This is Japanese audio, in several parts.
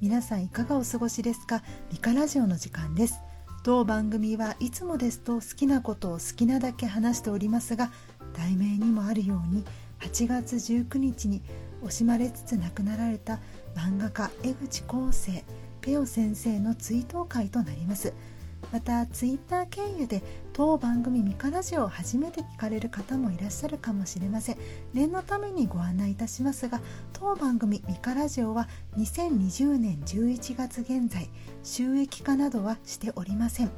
皆さんいかがお過ごしですか？ミカラジオの時間です。当番組はいつもですと好きなことを好きなだけ話しておりますが題名にもあるように8月19日に惜しまれつつ亡くなられた漫画家江口康生ペオ先生の追悼会となります。またツイッター経由で当番組ミカラジオを初めて聞かれる方もいらっしゃるかもしれません。念のためにご案内いたしますが当番組ミカラジオは2020年11月現在収益化などはしておりません。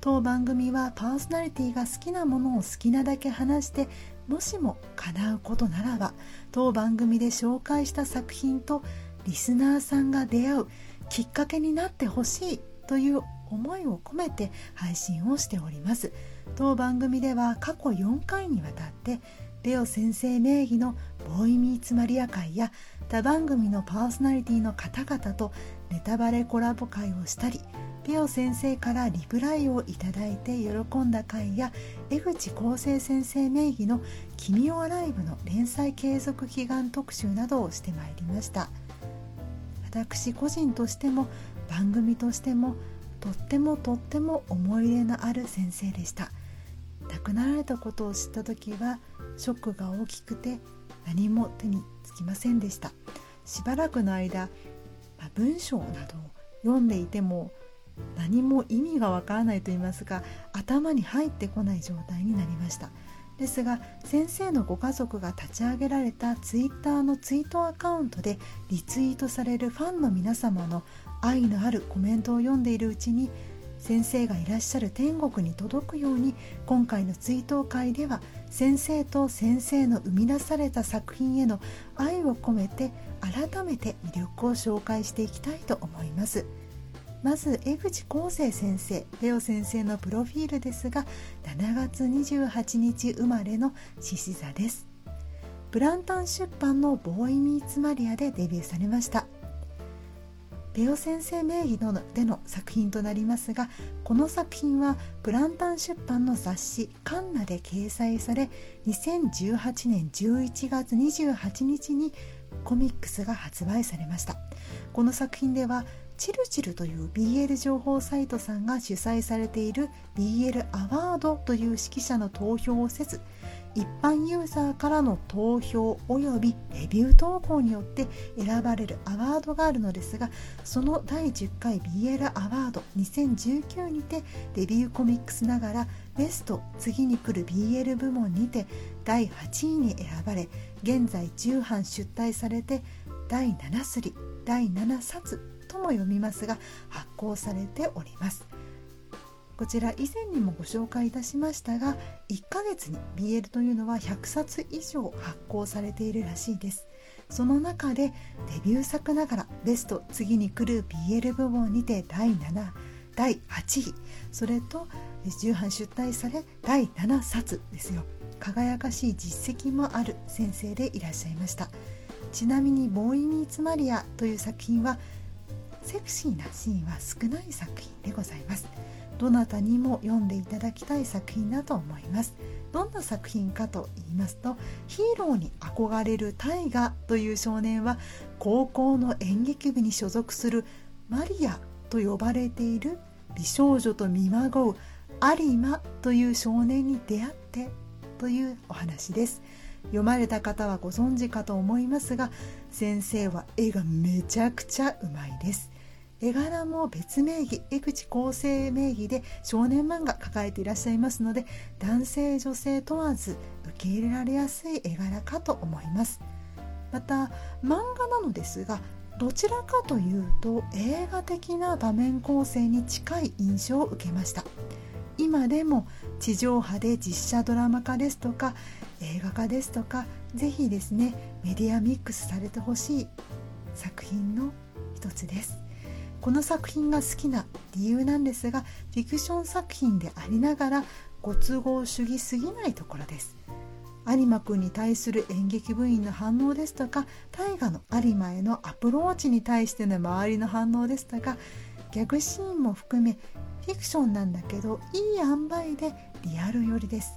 当番組はパーソナリティが好きなものを好きなだけ話してもしも叶うことならば当番組で紹介した作品とリスナーさんが出会うきっかけになってほしいという思いを込めて配信をしております。当番組では過去4回にわたってレオ先生名義のボーイミーツマリア会や他番組のパーソナリティの方々とネタバレコラボ会をしたりペオ先生からリプライをいただいて喜んだ回や江口康生先生名義の「君をアライブ」の連載継続祈願特集などをしてまいりました。私個人としても番組としてもとってもとっても思い入れのある先生でした。亡くなられたことを知った時はショックが大きくて何も手につきませんでした。しばらくの間、まあ、文章などを読んでいても何も意味がわからないと言いますか頭に入ってこない状態になりました。ですが先生のご家族が立ち上げられたツイッターのツイートアカウントでリツイートされるファンの皆様の愛のあるコメントを読んでいるうちに先生がいらっしゃる天国に届くように今回の追悼会では先生と先生の生み出された作品への愛を込めて改めて魅力を紹介していきたいと思います。まず江口康生先生レオ先生のプロフィールですが7月28日生まれの獅子座です。ブランタン出版のボーイミーツマリアでデビューされました。レオ先生名義のでの作品となりますがこの作品はプランタン出版の雑誌「カンナ」で掲載され2018年11月28日にコミックスが発売されました。この作品ではチルチルという BL 情報サイトさんが主催されている BL アワードという指揮者の投票をせず一般ユーザーからの投票およびレビュー投稿によって選ばれるアワードがあるのですがその第10回 BL アワード2019にてデビューコミックスながらベスト次に来る BL 部門にて第8位に選ばれ現在10版出題されて第7すり第7冊とも読みますが発行されております。こちら以前にもご紹介いたしましたが1ヶ月に BL というのは100冊以上発行されているらしいです。その中でデビュー作ながらベスト次に来る BL 部門にて第7第8位。それと重版出題され第7冊ですよ。輝かしい実績もある先生でいらっしゃいました。ちなみに「ボーイ・ミーツ・マリア」という作品はセクシーなシーンは少ない作品でございます。どなたにも読んでいただきたい作品だと思います。どんな作品かと言いますとヒーローに憧れる大河という少年は高校の演劇部に所属するマリアと呼ばれている美少女と見まごう有馬という少年に出会ってというお話です。読まれた方はご存知かと思いますが先生は絵がめちゃくちゃうまいです。絵柄も別名義江口厚生名義で少年漫画抱えていらっしゃいますので男性女性問わず受け入れられやすい絵柄かと思います。また漫画なのですがどちらかというと映画的な場面構成に近い印象を受けました。今でも地上波で実写ドラマ化ですとか映画化ですとかぜひですねメディアミックスされてほしい作品の一つです。この作品が好きな理由なんですがフィクション作品でありながらご都合主義すぎないところです。有馬くんに対する演劇部員の反応ですとか大河の有馬へのアプローチに対しての周りの反応ですとかギャグシーンも含めフィクションなんだけどいい塩梅でリアル寄りです。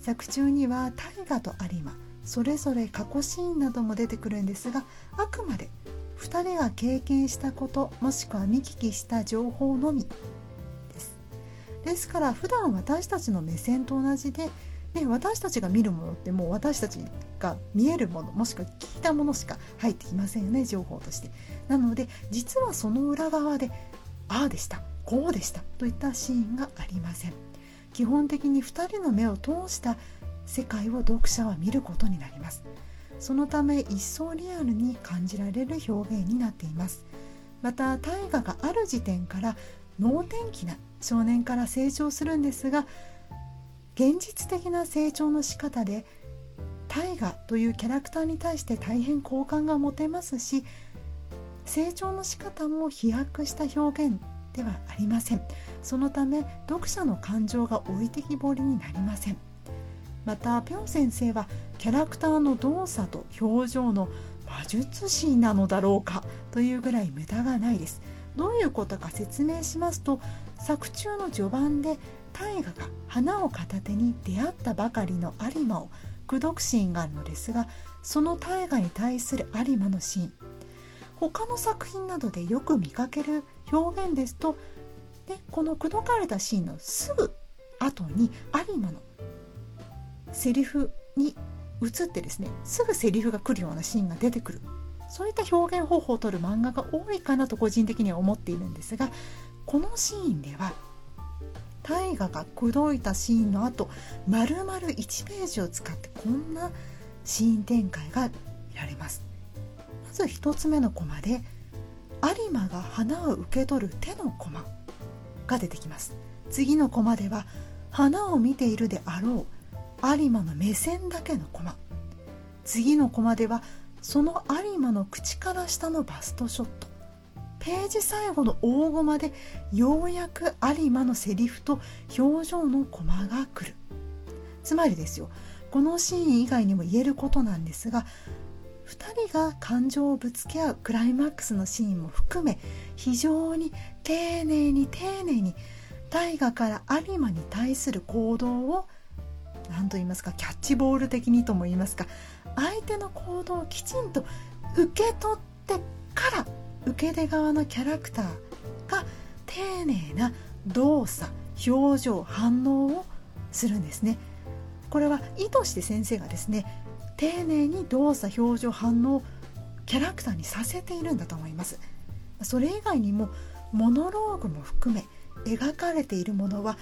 作中には大河と有馬それぞれ過去シーンなども出てくるんですがあくまで2人が経験したこともしくは見聞きした情報のみ。です。ですから普段私たちの目線と同じで、ね、私たちが見るものってもう私たちが見えるものもしくは聞いたものしか入ってきませんよね情報として。なので実はその裏側でああでしたこうでしたといったシーンがありません。基本的に2人の目を通した世界を読者は見ることになります。そのため一層リアルに感じられる表現になっています。また大河がある時点から能天気な少年から成長するんですが現実的な成長の仕方で大河というキャラクターに対して大変好感が持てますし成長の仕方も飛躍した表現ではありません。そのため読者の感情が置いてきぼりになりません。またぴょん先生はキャラクターの動作と表情の魔術師なのだろうかというぐらい無駄がないです。どういうことか説明しますと作中の序盤で大河が花を片手に出会ったばかりの有馬を口説くシーンがあるのですがその大河に対する有馬のシーン。他の作品などでよく見かける表現ですとでこの口説かれたシーンのすぐ後に有馬のセリフに移ってですねすぐセリフが来るようなシーンが出てくる。そういった表現方法をとる漫画が多いかなと個人的には思っているんですがこのシーンでは大河が口説いたシーンの後丸々1ページを使ってこんなシーン展開が見られます。まず1つ目のコマで有馬が花を受け取る手のコマが出てきます。次のコマでは花を見ているであろう有馬の目線だけのコマ。次のコマではその有馬の口から下のバストショット。ページ最後の大コマでようやく有馬のセリフと表情のコマが来る。つまりですよ。このシーン以外にも言えることなんですが2人が感情をぶつけ合うクライマックスのシーンも含め非常に丁寧に丁寧に大河から有馬に対する行動を何と言いますかキャッチボール的にとも言いますか相手の行動をきちんと受け取ってから受け手側のキャラクターが丁寧な動作表情反応をするんですね。これは意図して先生がですね丁寧に動作表情反応キャラクターにさせているんだと思います。それ以外にもモノローグも含め描かれているものは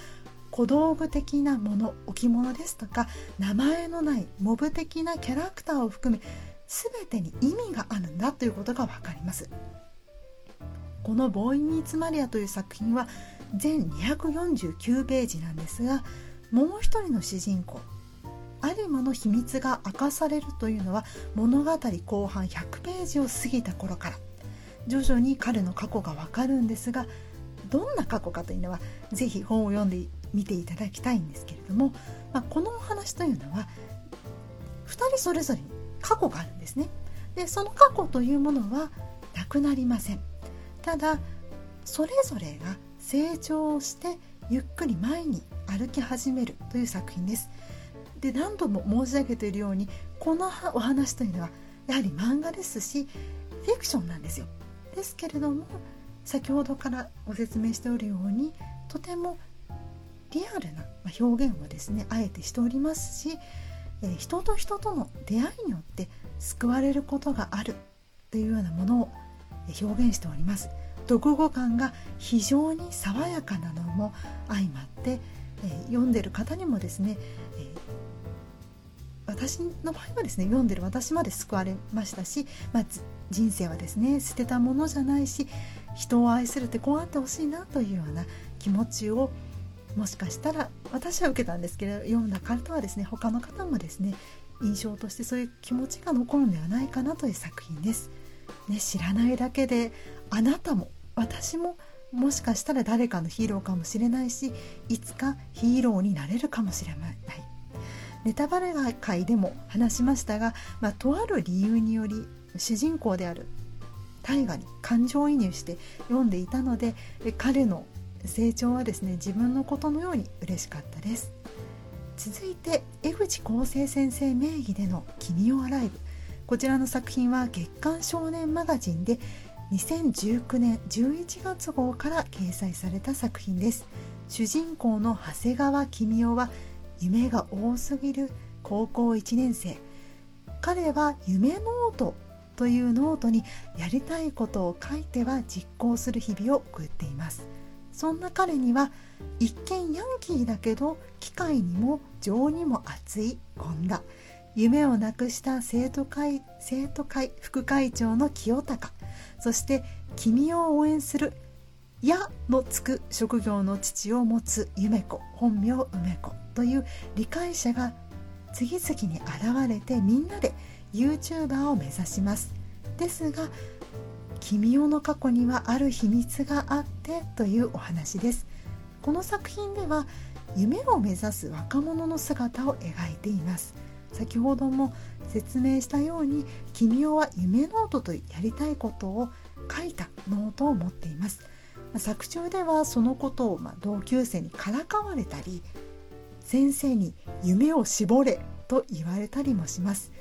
小道具的なもの置物ですとか名前のないモブ的なキャラクターを含め全てに意味があるんだということが分かります。この「ボーイ・ミーツ・マリア」という作品は全249ページなんですがもう一人の主人公有馬の秘密が明かされるというのは物語後半100ページを過ぎた頃から徐々に彼の過去がわかるんですがどんな過去かというのは是非本を読んでみていただきたいんですけれども、まあ、このお話というのは2人それぞれに過去があるんですね。でその過去というものはなくなりません。ただそれぞれが成長してゆっくり前に歩き始めるという作品です。で何度も申し上げているようにこのお話というのはやはり漫画ですしフィクションなんですよ。ですけれども先ほどからご説明しておるようにとてもリアルな表現をですねあえてしておりますし、え人と人との出会いによって救われることがあるというようなものを表現しております。読後感が非常に爽やかなのも相まって、え読んでる方にもですね、え私の場合はですね読んでる私まで救われましたし、まあ、人生はですね捨てたものじゃないし人を愛するってこうあってほしいなというような気持ちをもしかしたら私は受けたんですけど読んだ方はですね他の方もですね印象としてそういう気持ちが残るんではないかなという作品です。ね、知らないだけであなたも私ももしかしたら誰かのヒーローかもしれないしいつかヒーローになれるかもしれないネタバレ会でも話しましたが、まあ、とある理由により主人公である大河に感情移入して読んでいたので彼の成長はですね自分のことのように嬉しかったです。続いて江口康生先生名義での「君をアライブ」こちらの作品は月刊少年マガジンで2019年11月号から掲載された作品です。主人公の長谷川君夫は夢が多すぎる高校1年生。彼は夢ノートというノートにやりたいことを書いては実行する日々を送っています。そんな彼には一見ヤンキーだけど機械にも情にも熱い権田夢をなくした生徒会生徒会副会長の清高。そして君を応援する「や」のつく職業の父を持つ夢子本名梅子。という理解者が次々に現れてみんなで YouTuber を目指します。ですが君代の過去にはある秘密があってというお話です。この作品では夢を目指す若者の姿を描いています。先ほども説明したように君代は夢ノートとやりたいことを書いたノートを持っています。作中ではそのことをま同級生にからかわれたり先生に夢を絞れと言われたりもします。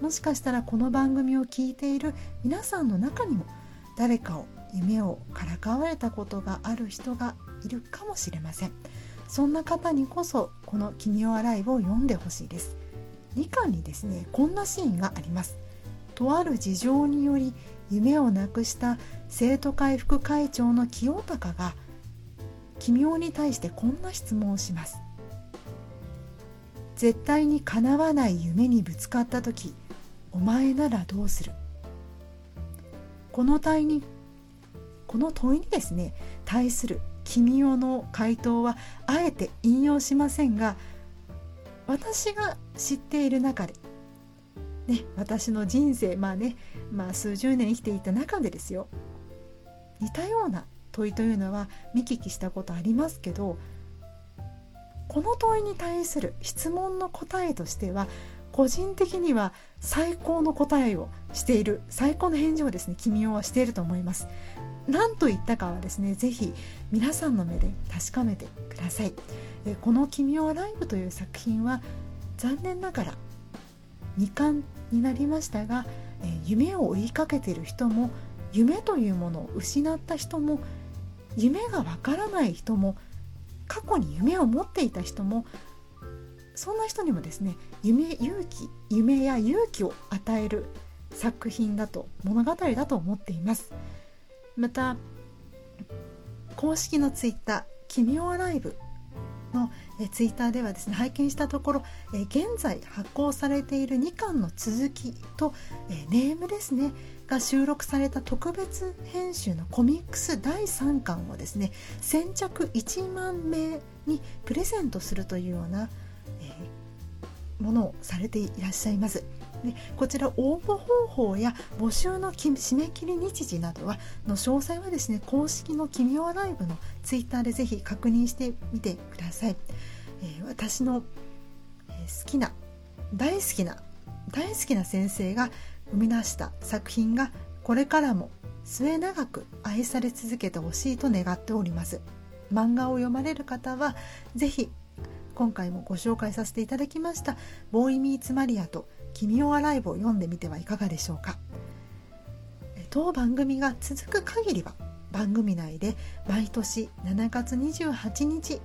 もしかしたらこの番組を聞いている皆さんの中にも誰かを夢をからかわれたことがある人がいるかもしれません。そんな方にこそこの「君をアライブ」を読んでほしいです。2巻にですねこんなシーンがあります。とある事情により夢をなくした生徒会副会長の清高が奇妙に対してこんな質問をします。絶対に叶わない夢にぶつかった時お前ならどうする？この問いにこの問いにですね対する君代の回答はあえて引用しませんが私が知っている中で、ね、私の人生まあね、まあ、数十年生きていた中でですよ似たような問いというのは見聞きしたことありますけどこの問いに対する質問の答えとしては個人的には最高の答えをしている最高の返事をですね君代はしていると思います。何と言ったかはですね是非皆さんの目で確かめてください。この「君をライブ」という作品は残念ながら2巻になりましたが夢を追いかけている人も夢というものを失った人も夢がわからない人も過去に夢を持っていた人もそんな人にもですね夢勇気夢や勇気を与える作品だと物語だと思っています。また公式のツイッター「君をライブ」のえツイッターではですね拝見したところえ現在発行されている2巻の続きとえネームですねが収録された特別編集のコミックス第3巻をですね先着1万名にプレゼントするというような、ものをされていらっしゃいます。でこちら応募方法や募集の締め切り日時などはの詳細はですね公式の「君はライブ」のツイッターでぜひ確認してみてください、えー、私の、好きな大好きな大好きな先生が生み出した作品がこれからも末永く愛され続けてほしいと願っております漫画を読まれる方はぜひ今回もご紹介させていただきました「ボーイ・ミーツ・マリア」と「君をアライブ」を読んでみてはいかがでしょうか。当番組が続く限りは番組内で毎年7月28日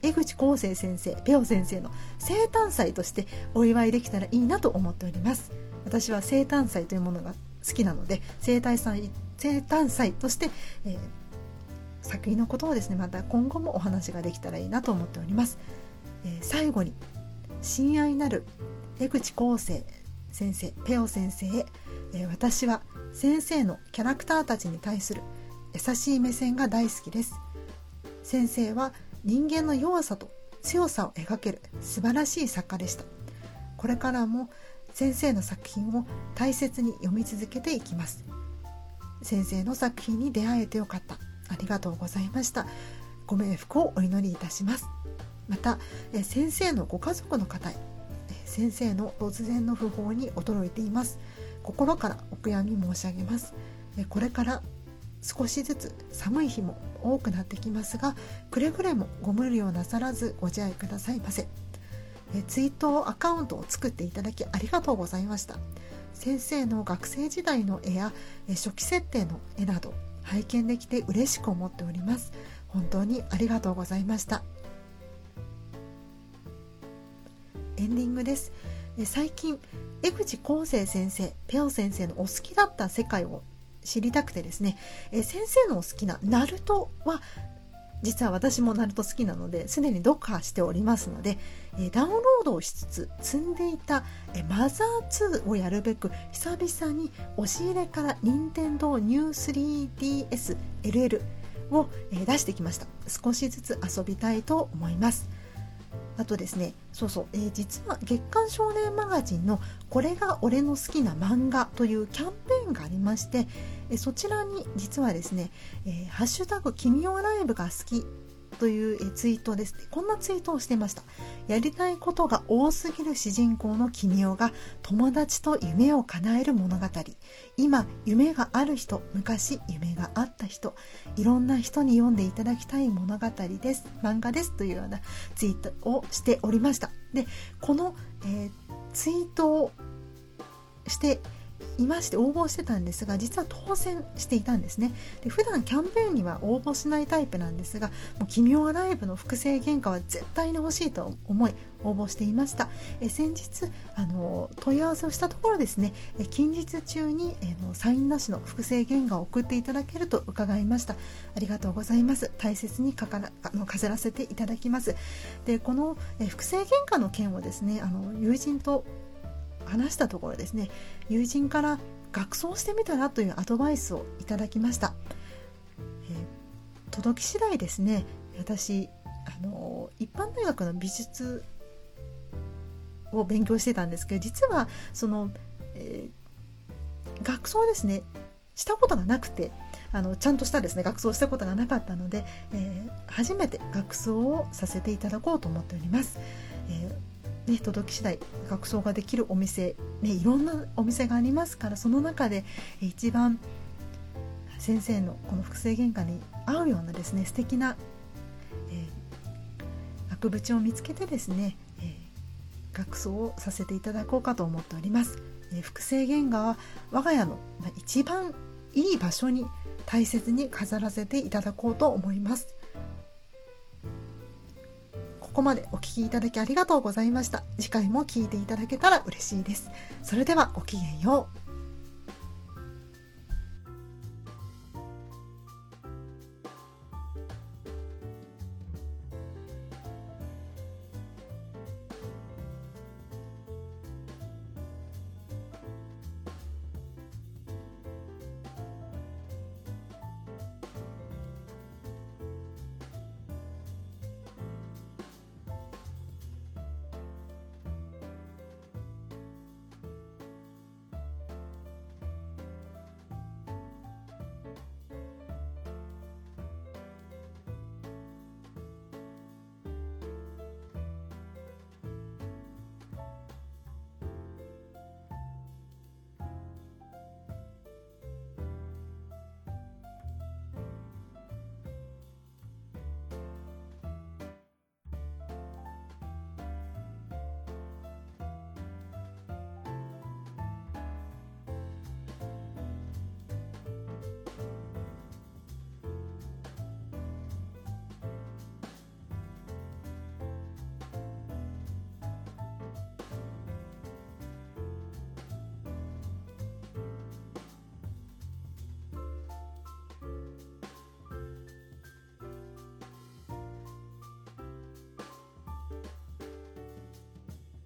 江口康生先生ペオ先生の生誕祭としてお祝いできたらいいなと思っております。私は生誕祭というものが好きなので生誕祭生誕祭として、えー、作品のことをですねまた今後もお話ができたらいいなと思っております、え、最後に親愛なる江口康生先生ペオ先生へ、え、私は先生のキャラクターたちに対する優しい目線が大好きです。先生は人間の弱さと強さを描ける素晴らしい作家でした。これからも先生の作品を大切に読み続けていきます。先生の作品に出会えてよかった。ありがとうございました。ご冥福をお祈りいたします。またえ先生のご家族の方へ先生の突然の訃報に驚いています。心からお悔やみ申し上げます。これから少しずつ寒い日も多くなってきますがくれぐれもご無理をなさらずご自愛くださいませ。えツイートアカウントを作っていただきありがとうございました。先生の学生時代の絵や初期設定の絵など拝見できて嬉しく思っております。本当にありがとうございました。エンディングです。最近江口康生先生ペオ先生のお好きだった世界を知りたくてですね。先生のお好きなナルトは実は私もナルト好きなのですでに読破しておりますので、ダウンロードをしつつ積んでいた、マザー2をやるべく久々に押し入れから任天堂ニュー 3DS LL を、出してきました。少しずつ遊びたいと思います。あとですねそうそう、えー、実は月刊少年マガジンの「これが俺の好きな漫画」というキャンペーンがありまして、えー、そちらに実はですね「えー、ハッシュタグ君をライブが好き」というツイートです。こんなツイートをしていました。やりたいことが多すぎる主人公の君をが友達と夢を叶える物語。今夢がある人昔夢があった人。いろんな人に読んでいただきたい物語です。漫画ですというようなツイートをしておりました。でこの、えー、ツイートをしていまして応募してたんですが実は当選していたんですね。で普段キャンペーンには応募しないタイプなんですが「もう奇妙アライブ」の複製原価は絶対に欲しいと思い応募していました。え先日あの問い合わせをしたところですねえ近日中にえのサインなしの複製原画を送っていただけると伺いました。ありがとうございます。大切にかからあの飾らせていただきます。でこのえ複製原画の件をですねあの友人と話したところですね友人から学装してみたらというアドバイスをいただきました、えー、届き次第ですね私あの一般大学の美術を勉強してたんですけど実はその、えー、学装ですねしたことがなくてあのちゃんとしたですね学装したことがなかったので、えー、初めて学装をさせていただこうと思っております。えーね、届き次第学装ができるお店、ね、いろんなお店がありますからその中で一番先生のこの複製原画に合うようなですね素敵な、えー、額縁を見つけてですね、えー、学装をさせていただこうかと思っております、えー、複製原画は我が家の一番いい場所に大切に飾らせていただこうと思います。ここまでお聴きいただきありがとうございました。次回も聴いていただけたら嬉しいです。それではごきげんよう。